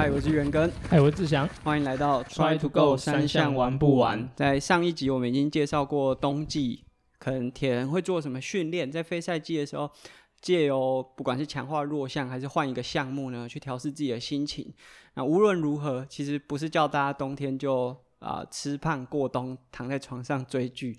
嗨，我是元根，嗨，我是志祥，欢迎来到 Try to go，三项玩不完。在上一集我们已经介绍过冬季可能铁人会做什么训练，在非赛季的时候，借由不管是强化弱项还是换一个项目呢，去调试自己的心情。那无论如何，其实不是叫大家冬天就啊吃胖过冬，躺在床上追剧。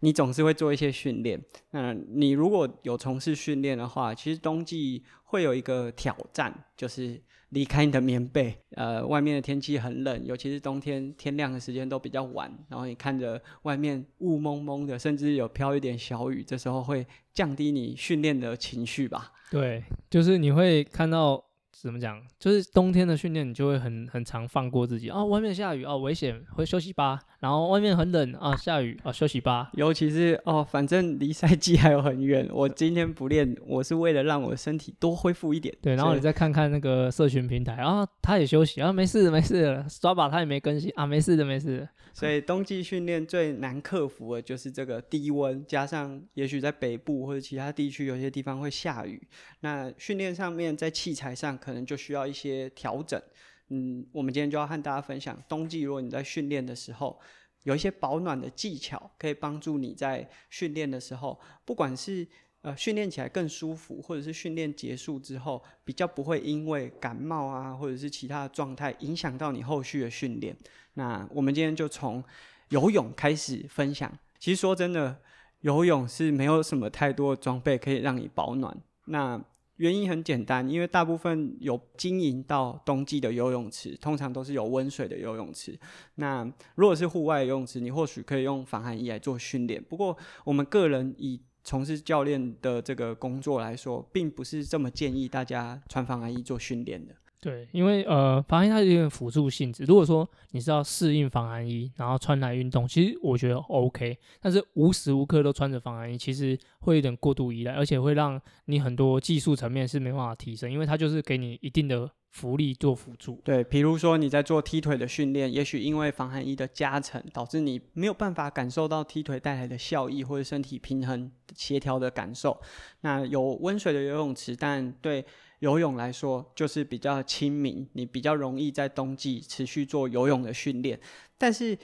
你总是会做一些训练。那你如果有从事训练的话，其实冬季会有一个挑战，就是离开你的棉被。呃，外面的天气很冷，尤其是冬天，天亮的时间都比较晚。然后你看着外面雾蒙蒙的，甚至有飘一点小雨，这时候会降低你训练的情绪吧？对，就是你会看到。怎么讲？就是冬天的训练，你就会很很常放过自己哦！外面下雨哦，危险，回休息吧。然后外面很冷啊，下雨啊，休息吧。尤其是哦，反正离赛季还有很远，我今天不练，我是为了让我的身体多恢复一点。对，然后你再看看那个社群平台啊，他也休息啊，没事没事，抓把他也没更新啊，没事的没事的。所以冬季训练最难克服的就是这个低温，加上也许在北部或者其他地区有些地方会下雨，那训练上面在器材上可能就需要一些调整。嗯，我们今天就要和大家分享，冬季如果你在训练的时候，有一些保暖的技巧，可以帮助你在训练的时候，不管是呃训练起来更舒服，或者是训练结束之后比较不会因为感冒啊，或者是其他的状态影响到你后续的训练。那我们今天就从游泳开始分享。其实说真的，游泳是没有什么太多装备可以让你保暖。那原因很简单，因为大部分有经营到冬季的游泳池，通常都是有温水的游泳池。那如果是户外游泳池，你或许可以用防寒衣来做训练。不过，我们个人以从事教练的这个工作来说，并不是这么建议大家穿防寒衣做训练的。对，因为呃，防寒衣它有点辅助性质。如果说你是要适应防寒衣，然后穿来运动，其实我觉得 OK。但是无时无刻都穿着防寒衣，其实会有点过度依赖，而且会让你很多技术层面是没办法提升，因为它就是给你一定的浮力做辅助。对，比如说你在做踢腿的训练，也许因为防寒衣的加成，导致你没有办法感受到踢腿带来的效益或者身体平衡协调的感受。那有温水的游泳池，但对。游泳来说，就是比较亲民，你比较容易在冬季持续做游泳的训练。但是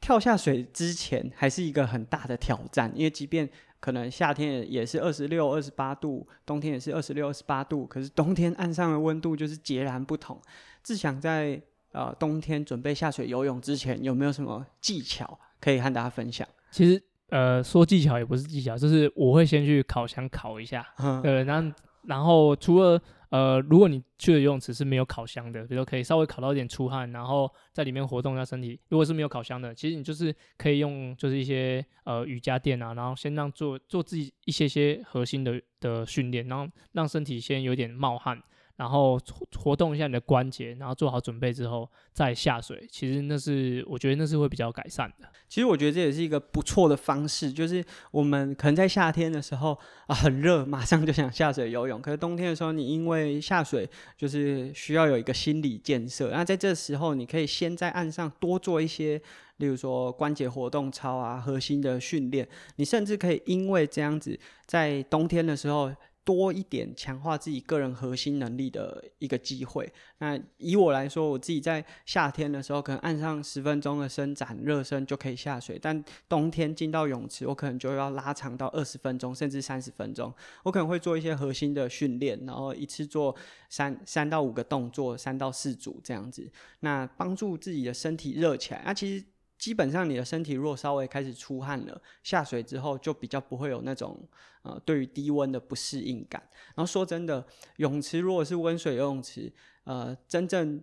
跳下水之前，还是一个很大的挑战，因为即便可能夏天也是二十六、二十八度，冬天也是二十六、二十八度，可是冬天岸上的温度就是截然不同。志想在呃冬天准备下水游泳之前，有没有什么技巧可以和大家分享？其实呃说技巧也不是技巧，就是我会先去烤箱烤一下，对，然后然后除了呃，如果你去的游泳池是没有烤箱的，比如可以稍微烤到一点出汗，然后在里面活动一下身体。如果是没有烤箱的，其实你就是可以用就是一些呃瑜伽垫啊，然后先让做做自己一些些核心的的训练，然后让身体先有点冒汗。然后活动一下你的关节，然后做好准备之后再下水。其实那是我觉得那是会比较改善的。其实我觉得这也是一个不错的方式，就是我们可能在夏天的时候啊很热，马上就想下水游泳。可是冬天的时候，你因为下水就是需要有一个心理建设。那在这时候，你可以先在岸上多做一些，例如说关节活动操啊、核心的训练。你甚至可以因为这样子，在冬天的时候。多一点强化自己个人核心能力的一个机会。那以我来说，我自己在夏天的时候，可能按上十分钟的伸展热身就可以下水；但冬天进到泳池，我可能就要拉长到二十分钟，甚至三十分钟。我可能会做一些核心的训练，然后一次做三三到五个动作，三到四组这样子，那帮助自己的身体热起来。那其实。基本上，你的身体若稍微开始出汗了，下水之后就比较不会有那种呃对于低温的不适应感。然后说真的，泳池如果是温水游泳池，呃，真正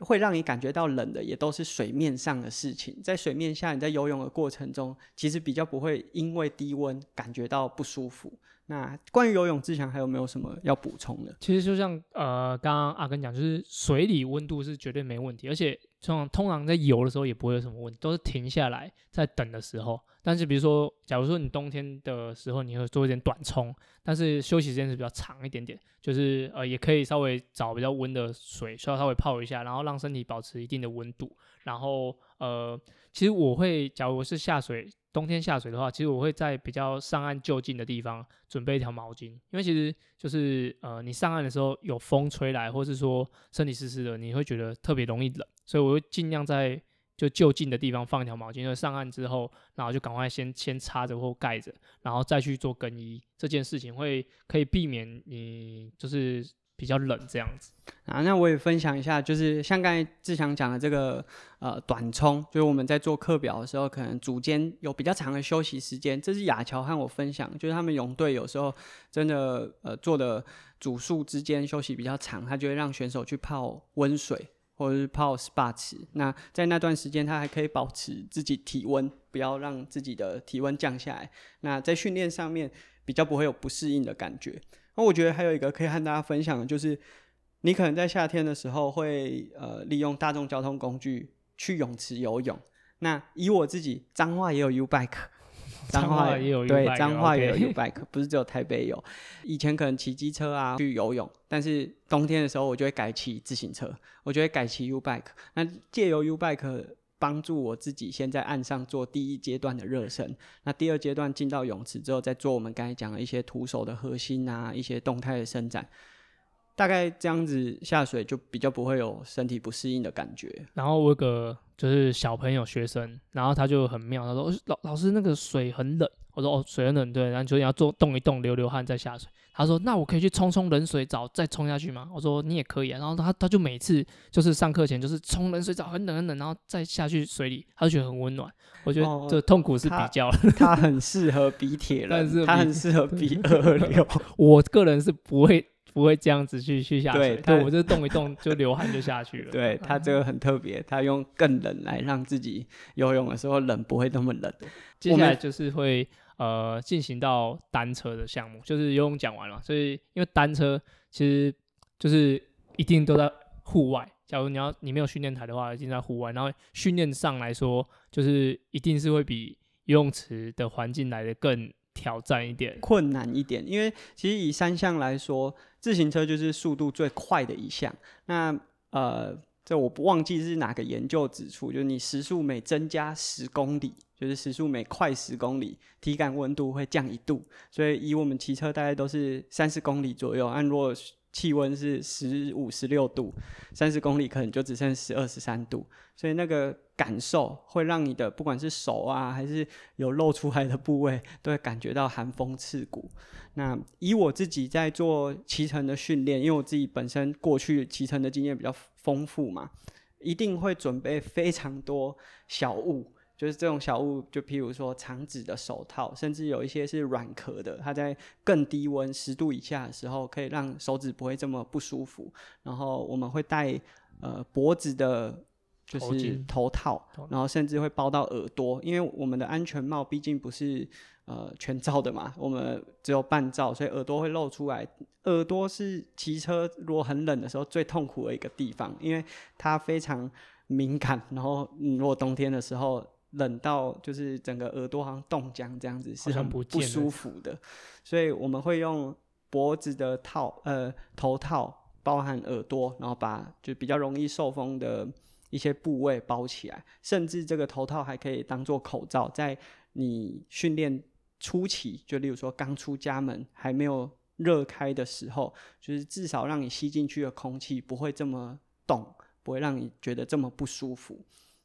会让你感觉到冷的，也都是水面上的事情。在水面下，你在游泳的过程中，其实比较不会因为低温感觉到不舒服。那关于游泳，志强还有没有什么要补充的？其实就像呃，刚刚阿根讲，就是水里温度是绝对没问题，而且。通通常在游的时候也不会有什么问题，都是停下来在等的时候。但是比如说，假如说你冬天的时候，你会做一点短冲，但是休息时间是比较长一点点，就是呃也可以稍微找比较温的水，需要稍微泡一下，然后让身体保持一定的温度。然后呃，其实我会，假如是下水冬天下水的话，其实我会在比较上岸就近的地方准备一条毛巾，因为其实就是呃，你上岸的时候有风吹来，或是说身体湿湿的，你会觉得特别容易冷，所以我会尽量在就就近的地方放一条毛巾，因为上岸之后，然后就赶快先先擦着或盖着，然后再去做更衣，这件事情会可以避免你就是。比较冷这样子啊，那我也分享一下，就是像刚才志强讲的这个呃短冲，就是我们在做课表的时候，可能组间有比较长的休息时间。这是亚乔和我分享，就是他们泳队有时候真的呃做的组数之间休息比较长，他就会让选手去泡温水或者是泡 SPA 池。那在那段时间，他还可以保持自己体温，不要让自己的体温降下来。那在训练上面比较不会有不适应的感觉。那我觉得还有一个可以和大家分享的，就是你可能在夏天的时候会呃利用大众交通工具去泳池游泳。那以我自己，彰化也有 U bike，彰化也有对，彰化也有 U bike，不是只有台北有。以前可能骑机车啊去游泳，但是冬天的时候我就会改骑自行车，我就会改骑 U bike。那借由 U bike。帮助我自己先在岸上做第一阶段的热身，那第二阶段进到泳池之后，再做我们刚才讲的一些徒手的核心啊，一些动态的伸展，大概这样子下水就比较不会有身体不适应的感觉。然后我有个就是小朋友学生，然后他就很妙，他说老老师那个水很冷，我说哦水很冷对，然后就你要做动一动流流汗再下水。他说：“那我可以去冲冲冷水澡，再冲下去吗？”我说：“你也可以啊。”然后他他就每次就是上课前就是冲冷水澡，很冷很冷，然后再下去水里，他就觉得很温暖。我觉得这痛苦是比较，他很适合比铁人，他很适合比二流。我个人是不会不会这样子去去下水，对我就动一动 就流汗就下去了。对他这个很特别，他用更冷来让自己游泳的时候冷不会那么冷。接下来就是会。呃，进行到单车的项目，就是游泳讲完了，所以因为单车其实就是一定都在户外。假如你要你没有训练台的话，一定在户外。然后训练上来说，就是一定是会比游泳池的环境来的更挑战一点、困难一点。因为其实以三项来说，自行车就是速度最快的一项。那呃。这我不忘记是哪个研究指出，就是你时速每增加十公里，就是时速每快十公里，体感温度会降一度。所以以我们骑车大概都是三十公里左右，按若气温是十五、十六度，三十公里可能就只剩十二、十三度。所以那个感受会让你的不管是手啊，还是有露出来的部位，都会感觉到寒风刺骨。那以我自己在做骑乘的训练，因为我自己本身过去骑乘的经验比较丰富嘛，一定会准备非常多小物，就是这种小物，就譬如说长指的手套，甚至有一些是软壳的，它在更低温十度以下的时候，可以让手指不会这么不舒服。然后我们会戴呃脖子的。就是头套，然后甚至会包到耳朵，因为我们的安全帽毕竟不是呃全罩的嘛，我们只有半罩，所以耳朵会露出来。耳朵是骑车如果很冷的时候最痛苦的一个地方，因为它非常敏感。然后如果冬天的时候冷到就是整个耳朵好像冻僵这样子，是很不舒服的。所以我们会用脖子的套呃头套包含耳朵，然后把就比较容易受风的。一些部位包起来，甚至这个头套还可以当做口罩，在你训练初期，就例如说刚出家门还没有热开的时候，就是至少让你吸进去的空气不会这么冻，不会让你觉得这么不舒服。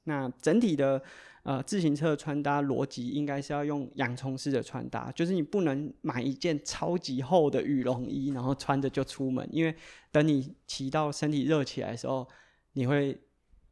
那整体的呃自行车穿搭逻辑应该是要用洋葱式的穿搭，就是你不能买一件超级厚的羽绒衣，然后穿着就出门，因为等你骑到身体热起来的时候，你会。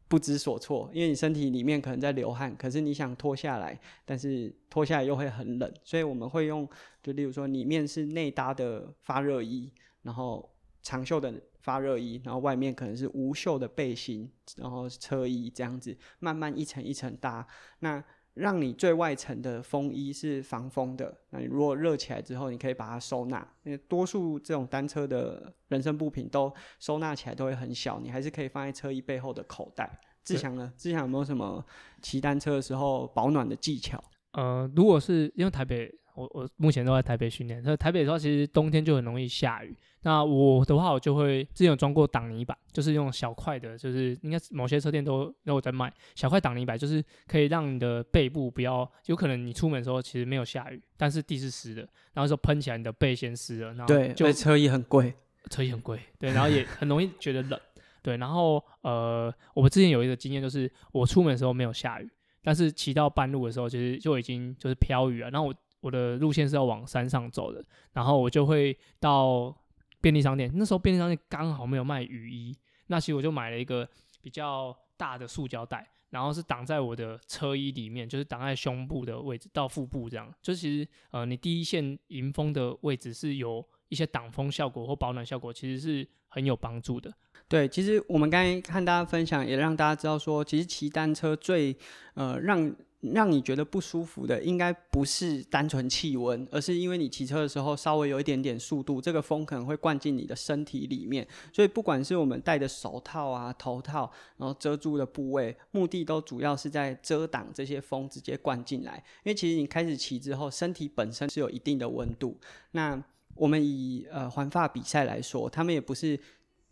不知所措，因为你身体里面可能在流汗，可是你想脱下来，但是脱下来又会很冷，所以我们会用，就例如说里面是内搭的发热衣，然后长袖的发热衣，然后外面可能是无袖的背心，然后车衣这样子，慢慢一层一层搭。那让你最外层的风衣是防风的，那你如果热起来之后，你可以把它收纳。因为多数这种单车的人身部品都收纳起来都会很小，你还是可以放在车衣背后的口袋。志强呢？志强有没有什么骑单车的时候保暖的技巧？呃，如果是因为台北，我我目前都在台北训练，那台北的话，其实冬天就很容易下雨。那我的话，我就会之前有装过挡泥板，就是用小块的，就是应该某些车店都都有在卖小块挡泥板，就是可以让你的背部不要，有可能你出门的时候其实没有下雨，但是地是湿的，然后说喷起来你的背先湿了，然后对，就车衣很贵，车衣很贵，对，然后也很容易觉得冷，对，然后呃，我们之前有一个经验就是我出门的时候没有下雨，但是骑到半路的时候其实就已经就是飘雨了，然后我我的路线是要往山上走的，然后我就会到。便利商店那时候便利商店刚好没有卖雨衣，那其实我就买了一个比较大的塑胶袋，然后是挡在我的车衣里面，就是挡在胸部的位置到腹部这样。就其实呃，你第一线迎风的位置是有一些挡风效果或保暖效果，其实是很有帮助的。对，其实我们刚才看大家分享，也让大家知道说，其实骑单车最呃让。让你觉得不舒服的，应该不是单纯气温，而是因为你骑车的时候稍微有一点点速度，这个风可能会灌进你的身体里面。所以不管是我们戴的手套啊、头套，然后遮住的部位，目的都主要是在遮挡这些风直接灌进来。因为其实你开始骑之后，身体本身是有一定的温度。那我们以呃环发比赛来说，他们也不是。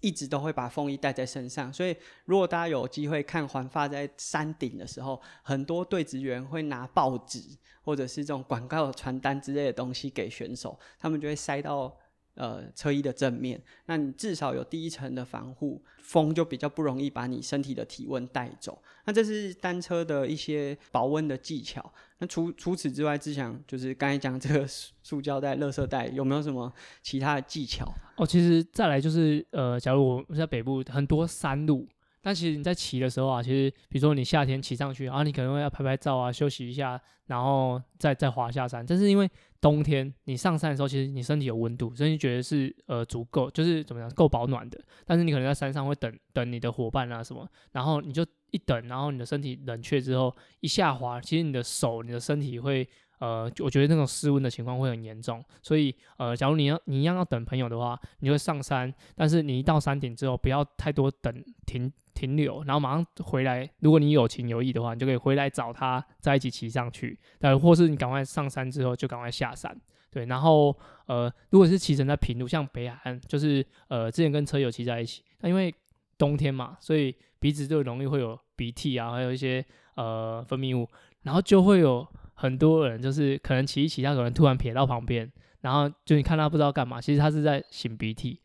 一直都会把风衣带在身上，所以如果大家有机会看环发在山顶的时候，很多队职员会拿报纸或者是这种广告传单之类的东西给选手，他们就会塞到。呃，车衣的正面，那你至少有第一层的防护，风就比较不容易把你身体的体温带走。那这是单车的一些保温的技巧。除除此之外，只想就是刚才讲这个塑胶袋、垃圾袋，有没有什么其他的技巧？哦，其实再来就是呃，假如我在北部很多山路，但其实你在骑的时候啊，其实比如说你夏天骑上去，然后你可能会要拍拍照啊，休息一下，然后再再滑下山。但是因为冬天你上山的时候，其实你身体有温度，所以你觉得是呃足够，就是怎么样够保暖的。但是你可能在山上会等等你的伙伴啊什么，然后你就一等，然后你的身体冷却之后一下滑，其实你的手、你的身体会呃，我觉得那种失温的情况会很严重。所以呃，假如你要你一样要等朋友的话，你会上山，但是你一到山顶之后，不要太多等停。停留，然后马上回来。如果你有情有义的话，你就可以回来找他，在一起骑上去。但或是你赶快上山之后，就赶快下山。对，然后呃，如果是骑乘在平路，像北海岸，就是呃，之前跟车友骑在一起，那因为冬天嘛，所以鼻子就容易会有鼻涕啊，还有一些呃分泌物，然后就会有很多人就是可能骑一骑，他可能突然撇到旁边，然后就你看他不知道干嘛，其实他是在擤鼻涕。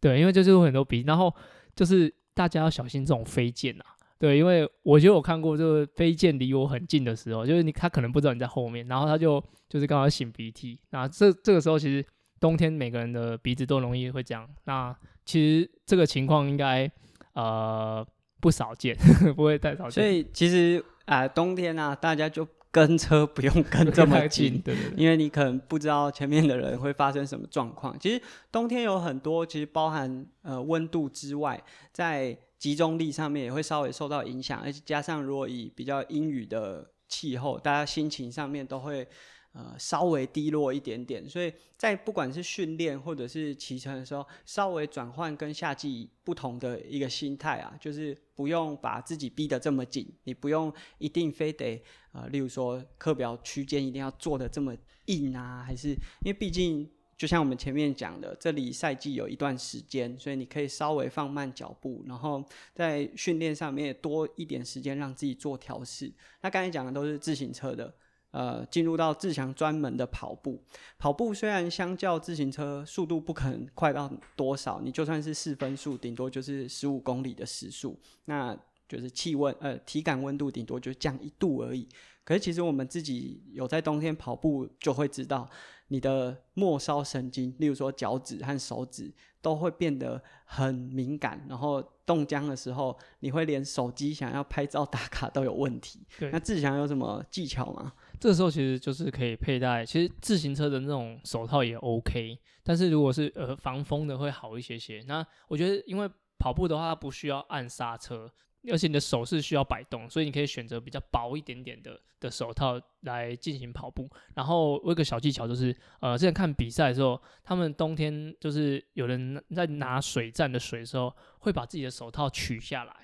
对，因为就是很多鼻，然后就是。大家要小心这种飞溅啊，对，因为我觉得我看过，就是飞剑离我很近的时候，就是你他可能不知道你在后面，然后他就就是刚好擤鼻涕，那这这个时候其实冬天每个人的鼻子都容易会这样，那其实这个情况应该呃不少见，不会太少见。所以其实啊，冬天啊，大家就。跟车不用跟这么近，对对，因为你可能不知道前面的人会发生什么状况。其实冬天有很多，其实包含呃温度之外，在集中力上面也会稍微受到影响，而且加上如果以比较阴雨的气候，大家心情上面都会。呃，稍微低落一点点，所以在不管是训练或者是骑乘的时候，稍微转换跟夏季不同的一个心态啊，就是不用把自己逼得这么紧，你不用一定非得呃，例如说课表区间一定要做的这么硬啊，还是因为毕竟就像我们前面讲的，这里赛季有一段时间，所以你可以稍微放慢脚步，然后在训练上面多一点时间让自己做调试。那刚才讲的都是自行车的。呃，进入到自强专门的跑步，跑步虽然相较自行车速度不可能快到多少，你就算是四分速，顶多就是十五公里的时速，那就是气温呃体感温度顶多就降一度而已。可是其实我们自己有在冬天跑步，就会知道你的末梢神经，例如说脚趾和手指，都会变得很敏感，然后冻僵的时候，你会连手机想要拍照打卡都有问题。那志强有什么技巧吗？这时候其实就是可以佩戴，其实自行车的那种手套也 OK，但是如果是呃防风的会好一些些。那我觉得因为跑步的话，它不需要按刹车，而且你的手是需要摆动，所以你可以选择比较薄一点点的的手套来进行跑步。然后我有个小技巧就是，呃，之前看比赛的时候，他们冬天就是有人在拿水站的水的时候，会把自己的手套取下来。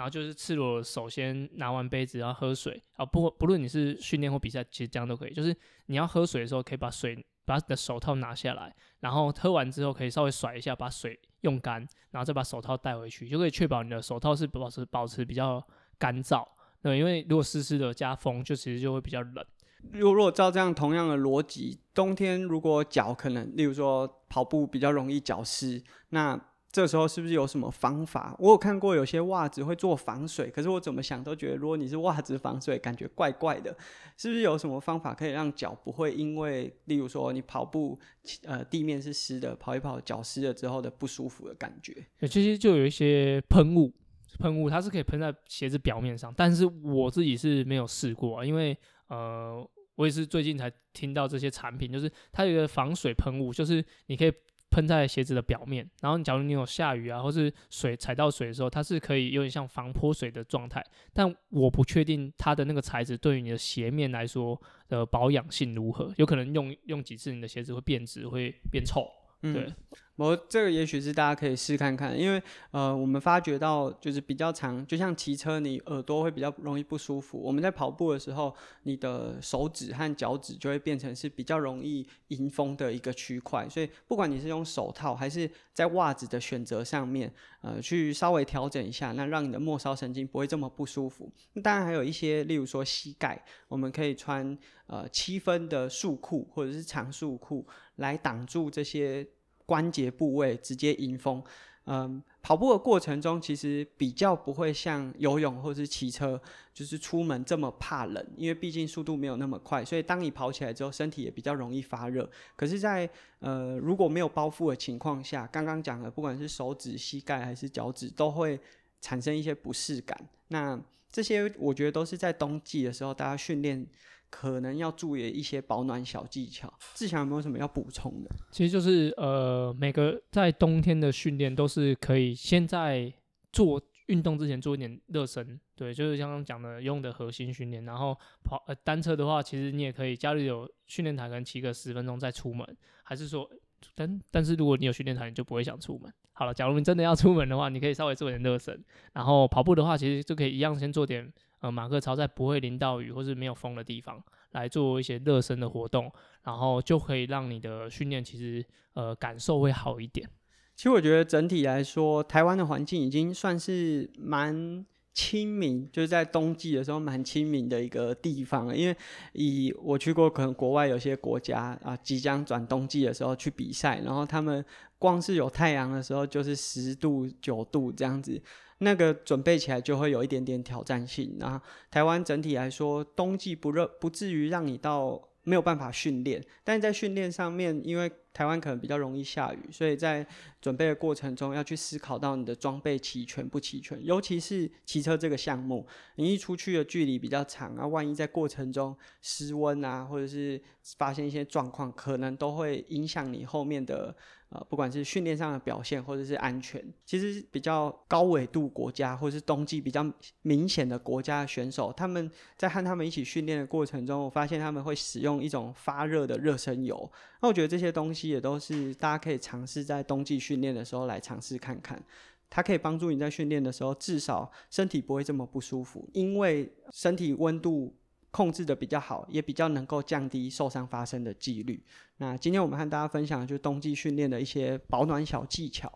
然后就是赤裸，首先拿完杯子，然后喝水啊，不不论你是训练或比赛，其实这样都可以。就是你要喝水的时候，可以把水把你的手套拿下来，然后喝完之后可以稍微甩一下，把水用干，然后再把手套带回去，就可以确保你的手套是保持保持比较干燥。对，因为如果湿湿的加风，就其实就会比较冷。如如果照这样同样的逻辑，冬天如果脚可能，例如说跑步比较容易脚湿，那这时候是不是有什么方法？我有看过有些袜子会做防水，可是我怎么想都觉得，如果你是袜子防水，感觉怪怪的，是不是有什么方法可以让脚不会因为，例如说你跑步，呃，地面是湿的，跑一跑脚湿了之后的不舒服的感觉？其实就有一些喷雾，喷雾它是可以喷在鞋子表面上，但是我自己是没有试过，因为。呃，我也是最近才听到这些产品，就是它有一个防水喷雾，就是你可以喷在鞋子的表面，然后假如你有下雨啊，或是水踩到水的时候，它是可以有点像防泼水的状态。但我不确定它的那个材质对于你的鞋面来说的保养性如何，有可能用用几次你的鞋子会变质，会变臭。对。我这个也许是大家可以试看看，因为呃，我们发觉到就是比较长，就像骑车，你耳朵会比较容易不舒服。我们在跑步的时候，你的手指和脚趾就会变成是比较容易迎风的一个区块。所以，不管你是用手套还是在袜子的选择上面，呃，去稍微调整一下，那让你的末梢神经不会这么不舒服。当然，还有一些，例如说膝盖，我们可以穿呃七分的束裤或者是长束裤来挡住这些。关节部位直接迎风，嗯，跑步的过程中其实比较不会像游泳或是骑车，就是出门这么怕冷，因为毕竟速度没有那么快，所以当你跑起来之后，身体也比较容易发热。可是，在呃如果没有包覆的情况下，刚刚讲的，不管是手指、膝盖还是脚趾，都会产生一些不适感。那这些我觉得都是在冬季的时候，大家训练。可能要注意一些保暖小技巧，志强有没有什么要补充的？其实就是呃，每个在冬天的训练都是可以先在做运动之前做一点热身，对，就是刚刚讲的用的核心训练。然后跑呃单车的话，其实你也可以家里有训练台，可能骑个十分钟再出门。还是说，但但是如果你有训练台，你就不会想出门。好了，假如你真的要出门的话，你可以稍微做点热身。然后跑步的话，其实就可以一样先做点。呃，马克操在不会淋到雨或是没有风的地方来做一些热身的活动，然后就可以让你的训练其实呃感受会好一点。其实我觉得整体来说，台湾的环境已经算是蛮清明，就是在冬季的时候蛮清明的一个地方。因为以我去过可能国外有些国家啊，即将转冬季的时候去比赛，然后他们光是有太阳的时候就是十度九度这样子。那个准备起来就会有一点点挑战性。那台湾整体来说，冬季不热，不至于让你到没有办法训练。但在训练上面，因为台湾可能比较容易下雨，所以在准备的过程中要去思考到你的装备齐全不齐全。尤其是骑车这个项目，你一出去的距离比较长啊，万一在过程中失温啊，或者是发现一些状况，可能都会影响你后面的。呃，不管是训练上的表现，或者是安全，其实比较高纬度国家，或者是冬季比较明显的国家的选手，他们在和他们一起训练的过程中，我发现他们会使用一种发热的热身油。那我觉得这些东西也都是大家可以尝试在冬季训练的时候来尝试看看，它可以帮助你在训练的时候至少身体不会这么不舒服，因为身体温度。控制的比较好，也比较能够降低受伤发生的几率。那今天我们和大家分享的就是冬季训练的一些保暖小技巧。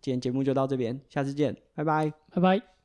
今天节目就到这边，下次见，拜拜，拜拜。